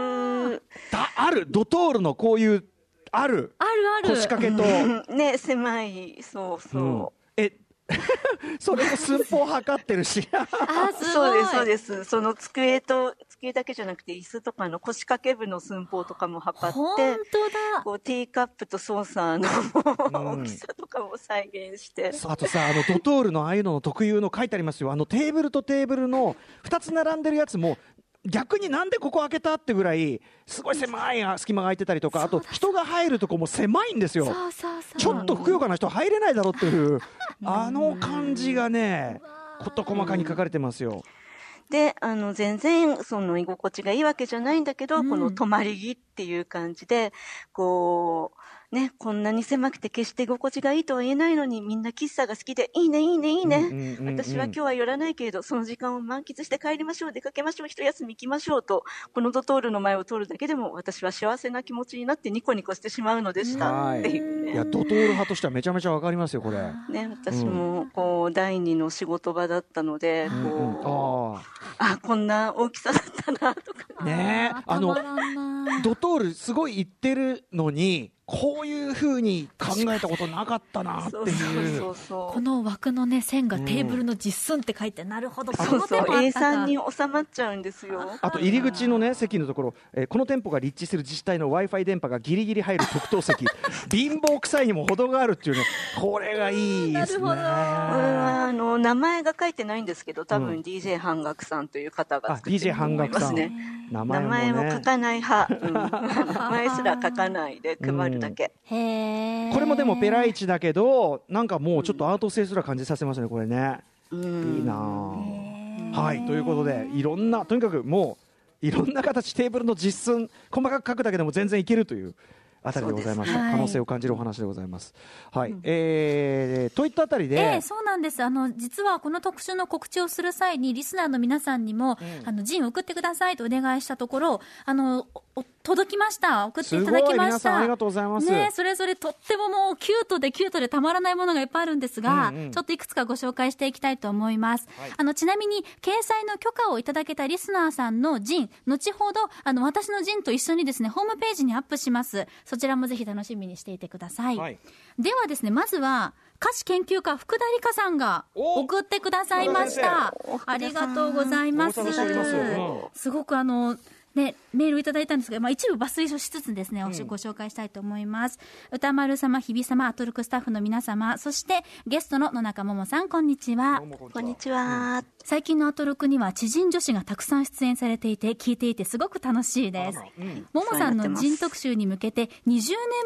ル、だある？ドトールのこういうある？あるある。腰掛けと、う *laughs* んね、狭い、そうそう。うん。え *laughs* それも寸法測ってるしあー、すごい。そうです、そうです。その机と、机だけじゃなくて椅子とかの腰掛け部の寸法とかも測本って、当だ。こうティーカップとソーサーのうん大きさとかも再現して。あとさあのドトールのああいうのの特有の書いてありますよあのテーブルとテーブルの2つ並んでるやつも逆になんでここ開けたってぐらいすごい狭い隙間が空いてたりとかあと人が入るとこも狭いんですよ。ちょっとふくよかな人入れないだろうっていうあの感じがね事細かに書かれてますよ。で、あの、全然、その、居心地がいいわけじゃないんだけど、うんこの泊まり木っていう感じで、こう、ね、こんなに狭くて決して居心地がいいとは言えないのに、みんな喫茶が好きで、いいね、いいね、いいね。うんうんうんうん。私は今日は寄らないけれど、その時間を満喫して帰りましょう、出かけましょう、一休み行きましょうと、このドトールの前を通るだけでも、私は幸せな気持ちになってニコニコしてしまうのでした。っていう。ね。いやドトール派としてはめちゃめちゃわかりますよこれ。ね、私も、こう、第二の仕事場だったので、うんこう、ああ、こんな大きさだったな、とか。あねえあのドトールすごい言ってるのにこういうふうに考えたことなかったなってそういう。そうそう。この枠のね、線がテーブルの実寸って書いて、なるほど、こそうそう。の手もあった A かさんに収まっちゃうんですよ。あと入り口のね席のところ、えーこの店舗が立地する自治体の w i f i 電波がギリギリ入る特等席。貧乏臭いにも程があるっていうねこれがいいですね。なるほどあの名前が書いてないんですけど、多う分ん DJ 半額さんという方があ作って DJ ると思い半額さんますね。*laughs* 名名前もね前も書かない派、うん。名前すら書かないで配るだけ。へー。これもでもペライチだけどなんかもうちょっとアート性すら感じさせますねこれね。うん。いいなあ。はいということでいろんなとにかくもういろんな形テーブルの実寸細かく書くだけでも全然いけるというあたりでございました、そうです。ね可能性を感じるお話でございます、はい。えーといったあたりで、ええそうなんです。あの、実はこの特集の告知をする際に、リスナーの皆さんにも、あの、ジンを送ってくださいとお願いしたところ、あの、届きました。送っていただきました。ありがとうございますねそれぞれとってももうキュートでキュートでたまらないものがいっぱいあるんですが、うんうんちょっといくつかご紹介していきたいと思います。あの、ちなみに、掲載の許可をいただけたリスナーさんのジン、後ほど、あの、私のジンと一緒にですね、ホームページにアップします。そちらもぜひ楽しみにしていてください。はいではですね、まずは、歌詞研究家、福田理香さんがお送ってくださいました。ありがとうございます。うんすごくあの、ね、メールいただいたんですが、まあ、一部抜粋しつつですね、おしご紹介したいと思います。歌丸様、日比様、アトルクスタッフの皆様、そしてゲストの野中桃さん、こんにちは。こんにちは。前最近のアトロクには知人女子がたくさん出演されていて、聞いていてすごく楽しいです。ももさんの zine 特集に向けて、20年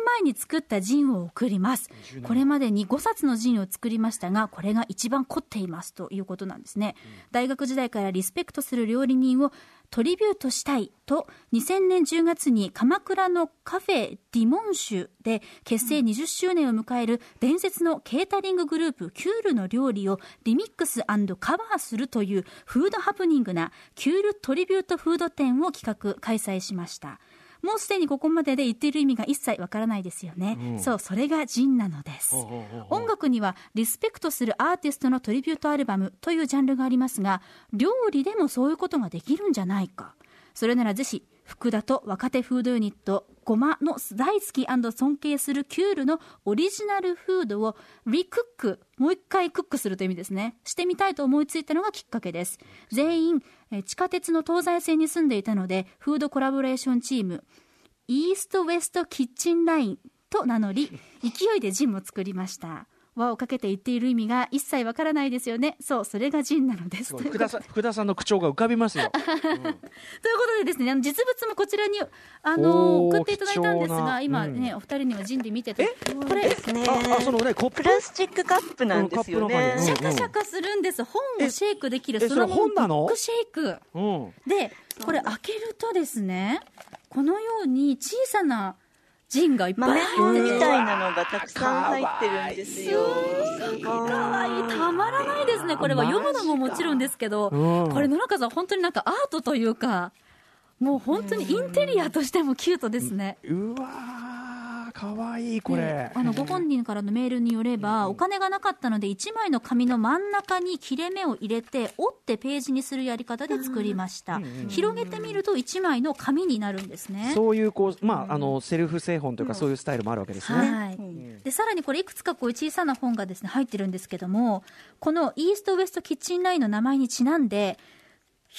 前に作った zine を送ります。これまでに5冊の zine を作りましたが、これが一番凝っていますということなんですね。大学時代からリスペクトする料理人をトリビュートしたいと、2000年10月に鎌倉のカフェディモンシュで結成20周年を迎える伝説のケータリンググループキュールの料理をリミックスカバーするというフードハプニングなキュールトリビュートフード展を企画開催しました。もうすでにここまでで言っている意味が一切わからないですよね。そう、それがジンなのです。音楽にはリスペクトするアーティストのトリビュートアルバムというジャンルがありますが、料理でもそういうことができるんじゃないか。それならぜひ、福田と若手フードユニット、ごまの大好き尊敬するキュールのオリジナルフードをリクック、もう一回クックするという意味ですね。してみたいと思いついたのがきっかけです。全員、え地下鉄の東西線に住んでいたので、フードコラボレーションチーム、イーストウェストキッチンラインと名乗り、勢いでジンも作りました。輪をかけて言っている意味が一切わからないですよね。そう、それがジンなのです。福田さん福田さんの口調が浮かびますよ。*laughs* ということでですね、あの実物もこちらにあの送っていただいたんですが、今ね、お二人にはジンで見てて、これ、ですね。ああそのねコップ？プラスチックカップなんですよねシ。ャカシャカするんです。本をシェイクできる、えその本なの？ブックシェイク。うん。で、これ開けるとですね、このように小さなジンがいっぱい豆入ってみたいなのがたくさん入ってるんですよ。すごい。かわいい、たまらないですね。これは読むのももちろんですけど、うんこれ野中さん本当になんかアートというか、もう本当にインテリアとしてもキュートですね。うわーかわいいこれ。で。あのご本人からのメールによれば、お金がなかったので1枚の紙の真ん中に切れ目を入れて折ってページにするやり方で作りました、広げてみると1枚の紙になるんですね。そういうこうまああのセルフ製本というかそういうスタイルもあるわけですね。はい、でさらにこれい。くつかこう小さな本がですね入ってるんですけどもこのイーストウエストキッチンラインの名前にちなんで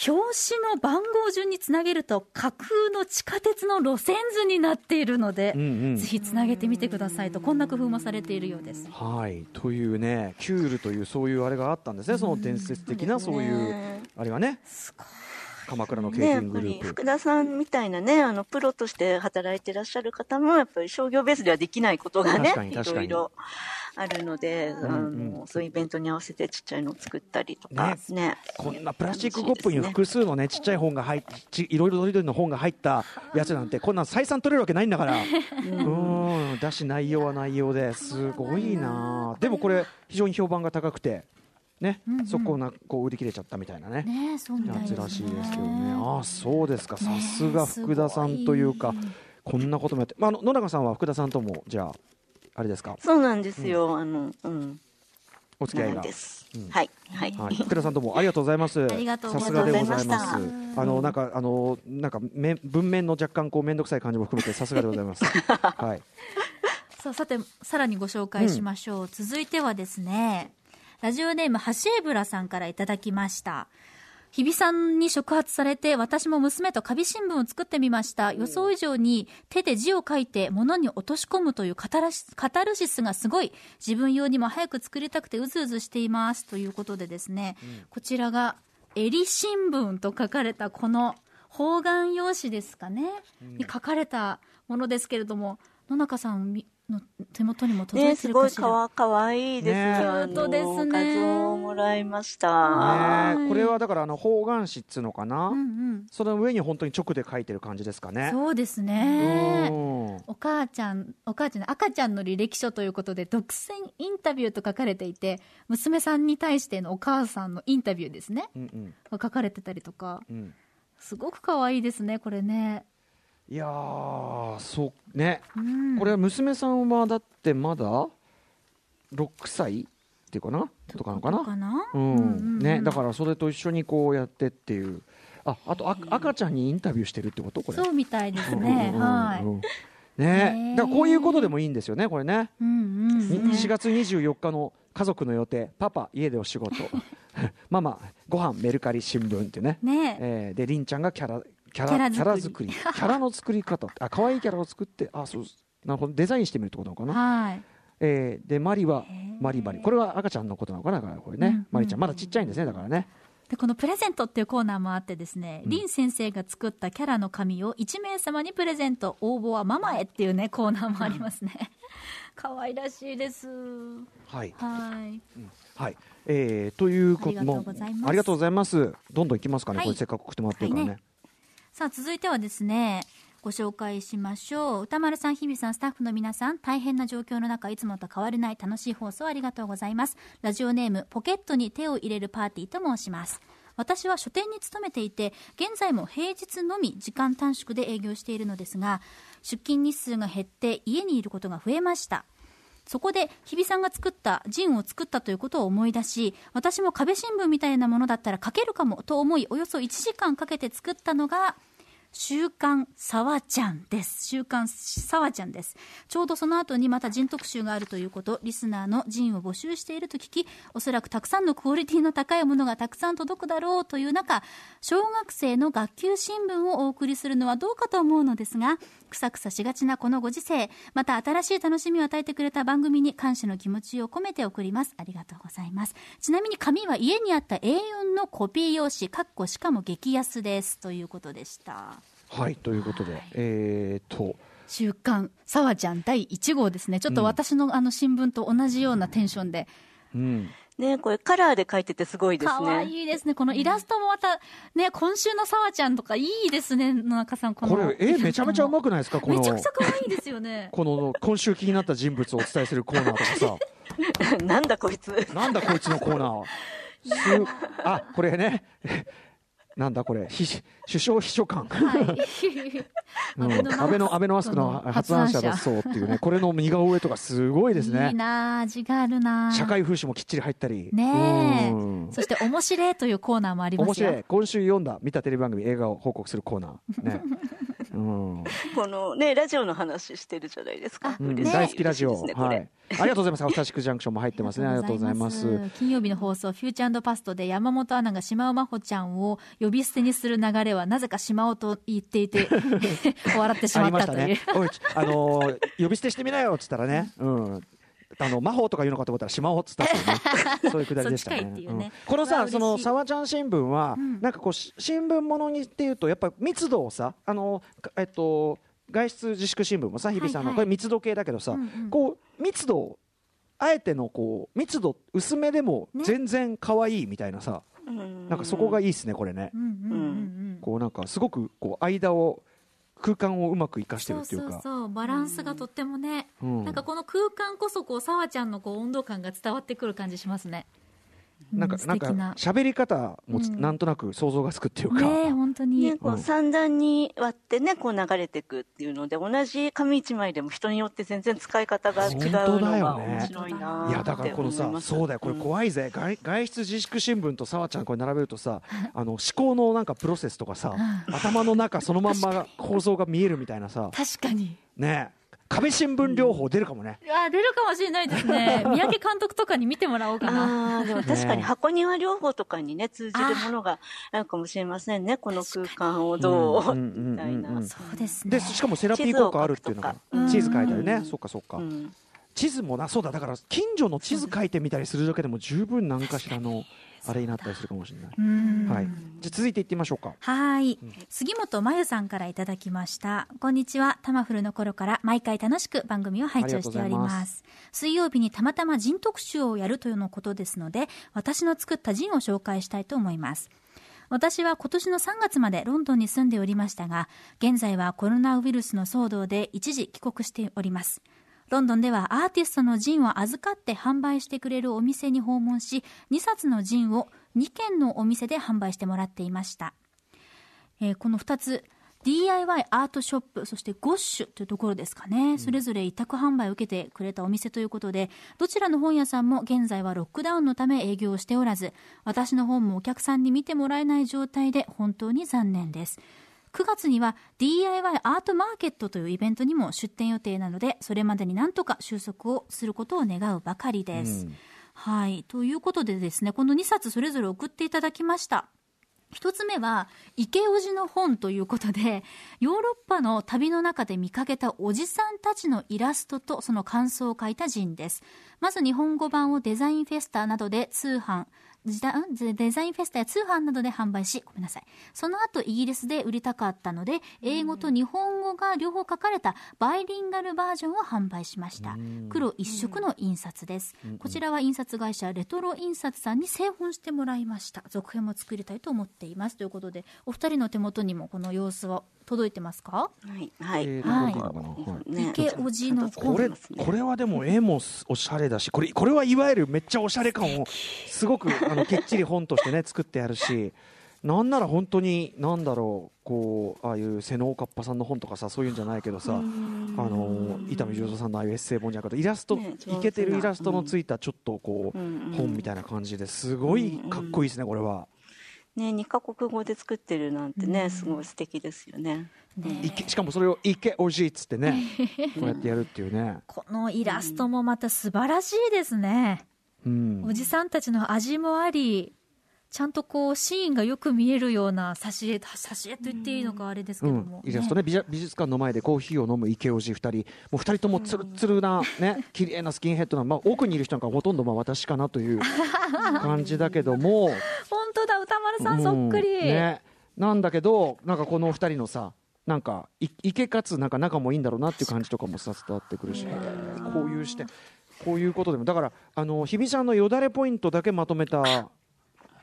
表紙の番号順につなげると架空の地下鉄の路線図になっているので、うんうん。ぜひつなげてみてくださいとこんな工夫もされているようです。はい。というねキュールというそういうあれがあったんですね。その伝説的なそういうあれがね。鎌倉のケーね、やっキンググループ。ぱり福田さんみたいなね、あの、プロとして働いてらっしゃる方も、やっぱり商業ベースではできないことがね確かに、い確かに。ろいろあるので、あんの、そういうイベントに合わせてちっちゃいのを作ったりとか、ね。こんなプラスチックコップに複数のねちっちゃい本が入ってちいろいろどりどりの本が入ったやつなんてこんなん採算取れるわけないんだから。うん。だし内容は内容ですごいな。でもこれ非常に評判が高くてね、そこをなこう売り切れちゃったみたいなね。ねやつらしいですけどね。ああそうですか。さすが福田さんというかこんなこともやって、まあ、野中さんは福田さんともじゃああれですか？そうなんですよ、あの、うん。お付き合いがなんです。はい。はい。はい、福田さんどうもありがとうございます。ありがとうございますさすがでございます。あのなんかあのなんかめ文面の若干こう面倒くさい感じも含めてさすがでございます。*laughs* はい。さあさてさらにご紹介しましょう、続いてはですねラジオネームハシエブラさんからいただきました日比さんに触発されて私も娘とカビ新聞を作ってみました。予想以上に手で字を書いて物に落とし込むというカタラシカタルシスがすごい自分用にも早く作りたくてうずうずしています。ということでですね、こちらが襟新聞と書かれたこの方眼用紙ですかね、に書かれたものですけれども野中さんみの手元にも届ね、いてすごいるかしら、かわかわいいです。ねキュートですね。画像をもらいました。ねえ。これはだからあの方眼紙っつうのかな、うんうん、その上に本当に直で書いてる感じですかね。そうですね。うん。お母ちゃん、お母ちゃん、赤ちゃんの履歴書ということで、独占インタビューと書かれていて、娘さんに対してのお母さんのインタビューですね、うんうん。が書かれてたりとか、うん。すごく可愛いですね、これね。いやーそうね、うん。これは娘さんはだってまだ6歳っていうかな？とかな？のかなかな？うん。ね、だらからそれと一緒にこうやってっていう。ああとあ赤ちゃんにインタビューしてるってこと？これ。そうみたいですね。うんうんうんはい。うん。ね。ねだからこういうことでもいいんですよねこれね。うんうんに4月24日の家族の予定。パパ家でお仕事。*laughs* ママご飯メルカリ新聞ってね。ね。えーでりんちゃんがキャラキャララキャラ作り。キャラの作り方あ可愛いキャラを作ってあそうなるほどデザインしてみるってことなのかな、はい。えーでマリはマリマリ。これは赤ちゃんのことなのかなこれね、うんうん。マリちゃんまだちっちゃいんですねだからね。でこのプレゼントっていうコーナーもあってですね、うん。林先生が作ったキャラの紙を1名様にプレゼント応募はママへっていうねコーナーもありますね。可愛らしいです。はい、はい。はい。えーというこありがとうございます。もありがとうございます。どんどんいきますかね、はい。これせっかく送ってもらってるからね,、はいねさあ続いてはですねご紹介しましょう。歌丸さん日比さんスタッフの皆さん大変な状況の中いつもと変わらない楽しい放送ありがとうございます。ラジオネームポケットに手を入れるパーティーと申します。私は書店に勤めていて現在も平日のみ時間短縮で営業しているのですが出勤日数が減って家にいることが増えました。そこで日比さんが作ったジンを作ったということを思い出し私も壁新聞みたいなものだったら書けるかもと思いおよそ1時間かけて作ったのが週刊さわちゃんです。週刊さわちゃんです。ちょうどその後にまた人特集があるということ、リスナーの人を募集していると聞き、おそらくたくさんのクオリティの高いものがたくさん届くだろうという中、小学生の学級新聞をお送りするのはどうかと思うのですが、くさくさしがちなこのご時世、また新しい楽しみを与えてくれた番組に感謝の気持ちを込めて送ります。ありがとうございます。ちなみに紙は家にあった A4 のコピー用紙、かっこしかも激安です。ということでした。はいということで、えーと週刊さわちゃん第1号ですね。ちょっと私のあの新聞と同じようなテンションで。うんね、これカラーで描いててすごいです可愛ね。いですね。このイラストもまた、ね、今週のさわちゃんとかいいですね、野中さん。これえめちゃめちゃうまくないですか？このめちゃくちゃ可愛いですよね。*laughs* この今週気になった人物をお伝えするコーナーとかさ *laughs* なんだこいつ。*laughs* なんだこいつのコーナー。すあこれね。なんだこれ、ひ首相秘書官、はい。うん、安倍の安倍のマスクの発案者だそうっていうね、これの似顔絵とかすごいですいいね。なあ味があるなあ社会風刺もきっちり入ったり。ねそして面白いというコーナーもありますよ。面白い。今週読んだ見たテレビ番組映画を報告するコーナー。ね。*laughs* うん。このね、ラジオの話してるじゃないですか。うん大好きラジオ、ねはい。ありがとうございます。アフターシッジャンクションも入ってますね。ありがとうございます。金曜日の放送、フューチャーパストで山本アナが島尾真帆ちゃんを呼び捨てにする流れはなぜか島尾と言っていて、*laughs* 笑 *laughs* ってしまったという。したね。おい、あのー呼び捨てしてみなよっつったらね。うん。あの魔法とか言うのかと思ったら島尾っつったっていうね。*laughs* そういうくだりでしたね。そっちかいっていうね。ん。このさ、その沢ちゃん新聞は、ん。なんかこうし新聞ものにっていうとやっぱ密度をさ、あのかえっと外出自粛新聞もさ日比さんの、はいはいこれ密度系だけどさ、うんうん。こう密度をあえてのこう密度薄めでもね。全然可愛いみたいなさ、うん。なんかそこがいいですねこれね。うんうんうんうん。こうなんかすごくこう間を空間をうまく生かしてるっていうか。そうそうバランスがとってもね、うんなんかこの空間こそこうさわちゃんのこう温度感が伝わってくる感じしますね。なんか、うんなんか喋り方もつ、うん。なんとなく想像がつくっていうか。ねえ本当に、ね、こう三段に割ってね、こう流れていくっていうので、同じ紙一枚でも人によって全然使い方が違う本当だのよね。が面白いなーいやだからこのさそうだよ。これ怖いぜ、外外出自粛新聞とさわちゃんこれ並べるとさあの思考のなんかプロセスとかさ頭の中そのまんま構造が見えるみたいなさ。確かに。ね。え壁新聞療法出るかもね、あ出るかもしれないですね。*laughs* 三宅監督とかに見てもらおうかな。ああ、でも確かねに箱庭療法とかにね、通じるものがあるかもしれませんね。この空間をどう、みたいな。そうですね。でしかもセラピー効果あるっていうのが地図を書いたりね、うん。そっかそっか、うん。地図もなそうだ。だから近所の地図書いてみたりするだけでも十分何かしらのあれになったりするかもしれない、うん。はい。じゃあ続いていってみましょうか。はい、杉本真由さんからいただきました。こんにちは。タマフルの頃から毎回楽しく番組を拝聴しておりまます。水曜日にたまたまジン特集をやるというのことですので私の作ったジンを紹介したいと思います。私は今年の3月までロンドンに住んでおりましたが現在はコロナウイルスの騒動で一時帰国しておりますロンドンではアーティストのジンを預かって販売してくれるお店に訪問し2冊のジンを2軒のお店で販売してもらっていましたえーこの2つ DIY アートショップ、そしてゴッシュというところですかね。それぞれ委託販売を受けてくれたお店ということで、どちらの本屋さんも現在はロックダウンのため営業をしておらず、私の本もお客さんに見てもらえない状態で本当に残念です。9月には DIY アートマーケットというイベントにも出展予定なので、それまでになんとか収束をすることを願うばかりです。はい。ということでですね、この2冊それぞれ送っていただきました。一つ目は、池おじの本ということで、ヨーロッパの旅の中で見かけたおじさんたちのイラストとその感想を書いた人です。まず日本語版をデザインフェスタなどで通販、デデザインフェスタや通販などで販売し、ごめんなさい。その後イギリスで売りたかったので、英語と日本語が両方書かれたバイリンガルバージョンを販売しました。黒一色の印刷です。こちらは印刷会社レトロ印刷さんに製本してもらいました。続編も作りたいと思っています。ということで、お二人の手元にもこの様子は届いてますか？はい。はい。えーはい。池おじのこれこれはでも絵もすおしゃれだしこれこれはいわゆるめっちゃおしゃれ感をすごくあのきっちり本としてね作ってあるしなんなら本当になんだろうこうああいう瀬能かっぱさんの本とかさそういうんじゃないけどさあの伊丹十三さんのああいうエッセイ本じゃなくてイラスト、ねいけてるイラストのついたちょっとこう、本みたいな感じですごいかっこいいですねこれは。ね、二カ国語で作ってるなんてね、すごい素敵ですよね。いけしかもそれを「いけおじい」っつってねこうやってやるっていうね。このイラストもまた素晴らしいですね。うんおじさんたちの味もあり、ちゃんとこうシーンがよく見えるような挿絵、挿絵と言っていいのかあれですけうん。ども。、イラストね美術美術館の前でコーヒーを飲む池おじ2人。もう2人ともつるつるなね綺麗なスキンヘッドな、まあ、奥にいる人なんかほとんどまあ私かなという *laughs* 感じだけども。本当だ、歌丸さんそっくり。うんね、なんだけどなんかこの2人のさなんかい池かつなんか仲もいいんだろうなっていう感じとかもさ伝わってくるし、こういうしてこういうことでも。だからあの日比さんのよだれポイントだけまとめた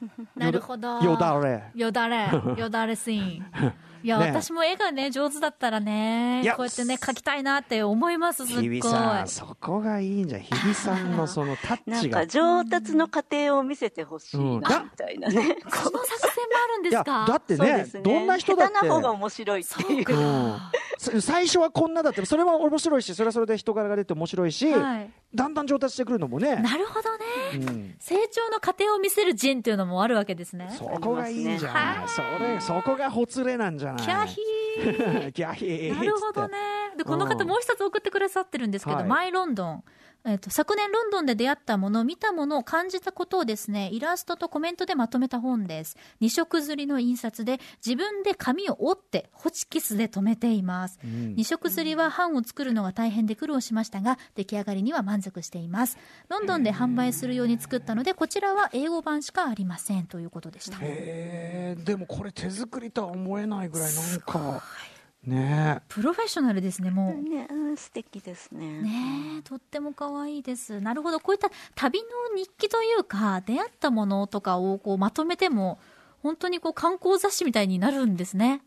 *laughs* なるほど。よだれよだれ。よだれシーン。*laughs* いや、ね私も絵がね、上手だったらねこうやってね、描きたいなって思います、すっごい。さんそこがいいんじゃん日比さんのそのタッチがなんか上達の過程を見せてほしいうんな、みたいなね。*laughs* その作戦もあるんですか？だってねそうですね。どんな人だって下手な方が面白いっていう。うんさ最初はこんなだってそれは面白いしそれはそれで人柄が出て面白いし、はいだんだん上達してくるのもね、なるほどね。うん、成長の過程を見せるジンっていうのもあるわけですね。そこがいいんじゃはないい、それそこがほつれなんじゃない？キャヒー。*laughs* キャヒーなるほどね。で、この方もう一つ送ってくださってるんですけど、はいマイロンドン。えっと、昨年ロンドンで出会ったもの、見たもの、感じたことをですね、イラストとコメントでまとめた本です。二色刷りの印刷で、自分で紙を折って、ホチキスで留めています。二色刷りは版を作るのが大変で苦労しましたが、出来上がりには満足しています。ロンドンで販売するように作ったので、こちらは英語版しかありません。ということでした。でもこれ手作りとは思えないぐらいなんかねプロフェッショナルですね、もう。ね、うん素敵ですね。ねえ、とっても可愛いです。なるほど。こういった旅の日記というか、出会ったものとかをこうまとめても、本当にこう観光雑誌みたいになるんですね。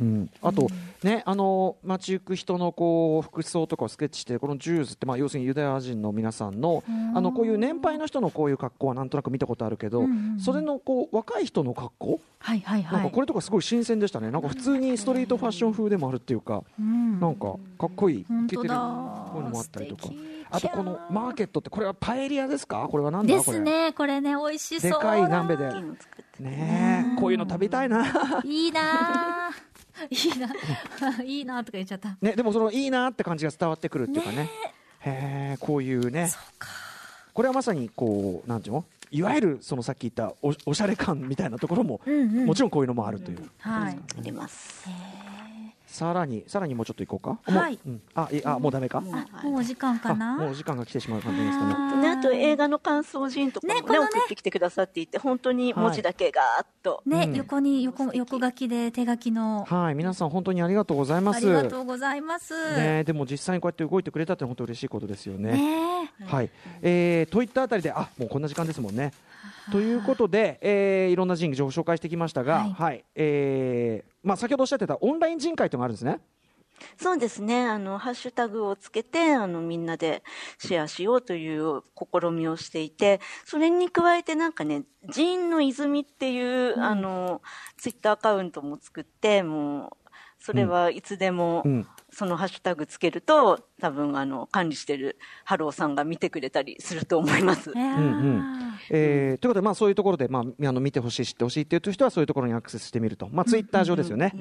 うん、あと、ね、あの街行く人のこう服装とかをスケッチしてこのジューズって、まあ、要するにユダヤ人の皆さんのあのこういう年配の人のこういう格好はなんとなく見たことあるけど、うんうんうん。それのこう若い人の格好、はいはいはい。なんかこれとかすごい新鮮でしたね。なんか普通にストリートファッション風でもあるっていうか、うん。なんかかっこいい本当イケてるこだ。ういうのもあったりとか。あとこのマーケットってこれはパエリアですか？これは何だ？でこれすね。これ。ね、美味しそう。だ。でかい鍋で。ねえ。こういうの食べたいな。いいなぁ。いいな。ぁ。*laughs* いいなぁとか言っちゃった。ね、でもそのいいなって感じが伝わってくるっていうかね。へえこういうね。これはまさにこうなんていうの？いわゆるそのさっき言ったおおしゃれ感みたいなところも、うんうん。もちろんこういうのもあるという、はい。あります。さらにさらにもうちょっといこうか？はい。もう,、うん、あいあもうダメか、もうお時間かあなもうお時間が来てしまう感じですかね。ね、あと映画の感想人とかもねねこのね。送ってきてくださっていて本当に文字だけガーッと、ね、うん。横に横、横書きで手書きの。はい皆さん本当にありがとうございまあすりがとうございます。ね、でも実際にこうやって動いてくれたって本当嬉しいことですよね。はい、えーといったあたりで、あもうこんな時間ですもんね。ということで、えーいろんな人情報紹介してきましたが、ははいい、えーまあ先ほどおっしゃってたオンライン人会というのがあるんですね。そうですね。あのハッシュタグをつけてあのみんなでシェアしようという試みをしていてそれに加えてなんかね「zine の泉」っていう、あのツイッターアカウントも作ってもうそれはいつでもうん。そのハッシュタグつけると、多分あの管理してるハローさんが見てくれたりすると思います。いやー。うんえーということで、まあ、そういうところで、まあ、あの見てほしい、知ってほしいっていう人は、そういうところにアクセスしてみると、まあ、ツイッター上ですよね。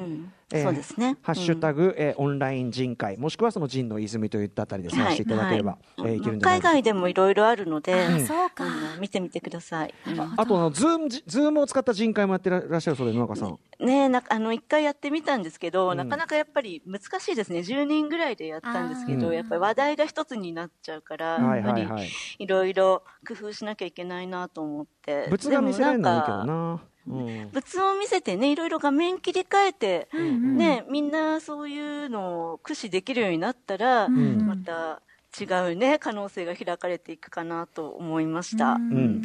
そうですね。ハッシュタグ、えーオンライン人会、もしくはその人の泉といったあたりで探していただければ、はい。はいえーい。けるんじゃない海か外でもいろいろあるので、あそう見てみてください。うん。あとあのズームじ、ズームを使った人会もやってらっしゃるそうで、野中さん。ねえなあの一回やってみたんですけど、なかなかやっぱり難しいですね、10人ぐらいでやったんですけど、やっぱり話題が一つになっちゃうから、はいやっぱりはいろいろ工夫しなきゃいけないなと思って、物が見せられるのはいいけどでもんかな。うん。物を見せてね、いろいろ画面切り替えて、うんうんね、みんなそういうのを駆使できるようになったら、うん。また違うね、可能性が開かれていくかなと思いました。ん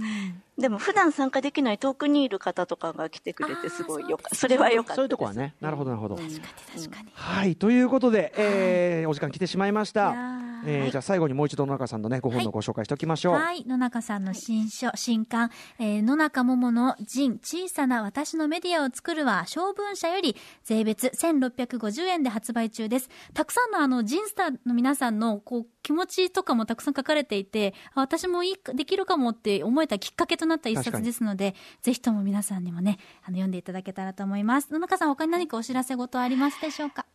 でも普段参加できない遠くにいる方とかが来てくれてすごいよかそれはよかったです。そういうとこはね、なるほど、なるほど。うん確かに。はい、ということで、えーお時間来てしまいました。ーえーじゃあ最後にもう一度野中さんのね、ご本のご紹介しておきましょう。はい。野中さんの新書、新刊、えー野中桃の人、小さな私のメディアを作るは、小文社より税別1650円で発売中です。たくさんのあの、ジンスターの皆さんの、こう、気持ちとかもたくさん書かれていて、あ私もいいか、できるかもって思えたきっかけとなった一冊ですので、ぜひとも皆さんにもね、あの、読んでいただけたらと思います。野中さん、他に何かお知らせ事ありますでしょうか？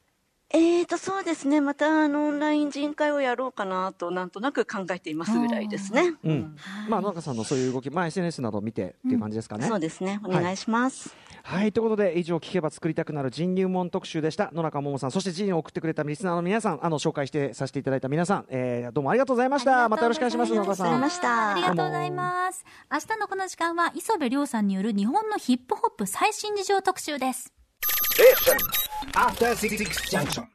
えーと、そうですね。また、あの、オンライン人会をやろうかなと、なんとなく考えていますぐらいですね。うん。まあ、野中さんのそういう動き、まあ、SNS などを見てっていう感じですかね。そうですね。お願いします。はい、ということで、以上、聞けば作りたくなる人入門特集でした。野中桃さん、そして人を送ってくれたリスナーの皆さん、あの、紹介してさせていただいた皆さん、えーどうもありがとうございました。またよろしくお願いします、野中さんありがとうございま。したありがとうございます。明日のこの時間は、磯部亮さんによる日本のヒップホップ最新事情特集です。After Junction.